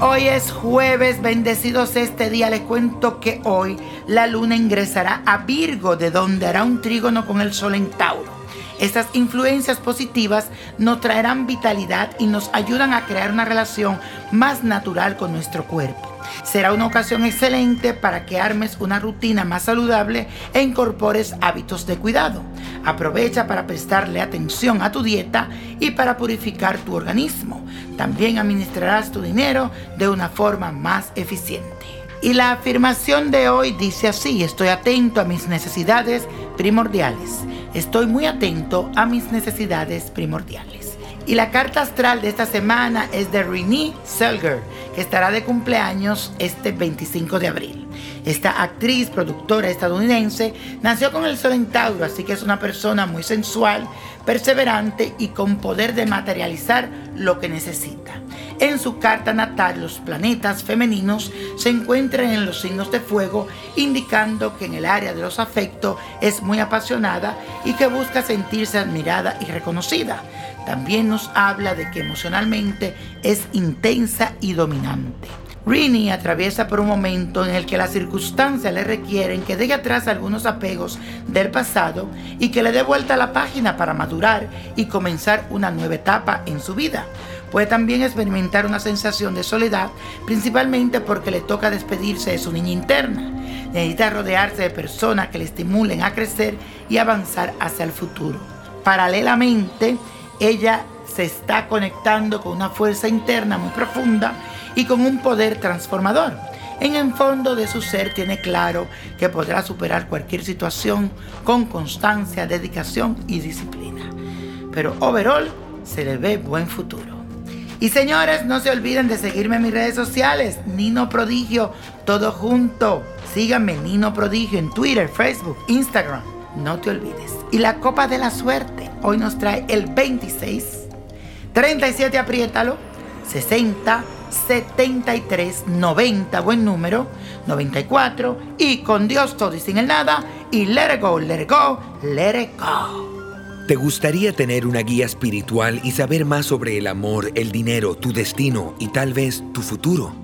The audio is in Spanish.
hoy es jueves, bendecidos este día. Les cuento que hoy la luna ingresará a Virgo, de donde hará un trígono con el sol en Tauro. Estas influencias positivas nos traerán vitalidad y nos ayudan a crear una relación más natural con nuestro cuerpo. Será una ocasión excelente para que armes una rutina más saludable e incorpores hábitos de cuidado. Aprovecha para prestarle atención a tu dieta y para purificar tu organismo. También administrarás tu dinero de una forma más eficiente. Y la afirmación de hoy dice así, estoy atento a mis necesidades primordiales. Estoy muy atento a mis necesidades primordiales. Y la carta astral de esta semana es de Renee Selger, que estará de cumpleaños este 25 de abril. Esta actriz, productora estadounidense, nació con el sol en Tauro, así que es una persona muy sensual, perseverante y con poder de materializar lo que necesita. En su carta natal, los planetas femeninos se encuentran en los signos de fuego, indicando que en el área de los afectos es muy apasionada y que busca sentirse admirada y reconocida. También nos habla de que emocionalmente es intensa y dominante. Rini atraviesa por un momento en el que las circunstancias le requieren que deje atrás algunos apegos del pasado y que le dé vuelta a la página para madurar y comenzar una nueva etapa en su vida. Puede también experimentar una sensación de soledad, principalmente porque le toca despedirse de su niña interna. Necesita rodearse de personas que le estimulen a crecer y avanzar hacia el futuro. Paralelamente, ella se está conectando con una fuerza interna muy profunda y con un poder transformador. En el fondo de su ser tiene claro que podrá superar cualquier situación con constancia, dedicación y disciplina. Pero overall se le ve buen futuro. Y señores, no se olviden de seguirme en mis redes sociales, Nino Prodigio, todo junto. Síganme, Nino Prodigio, en Twitter, Facebook, Instagram. No te olvides. Y la copa de la suerte hoy nos trae el 26, 37, apriétalo, 60, 73, 90, buen número, 94, y con Dios todo y sin el nada, y let go, let go, let go. ¿Te gustaría tener una guía espiritual y saber más sobre el amor, el dinero, tu destino y tal vez tu futuro?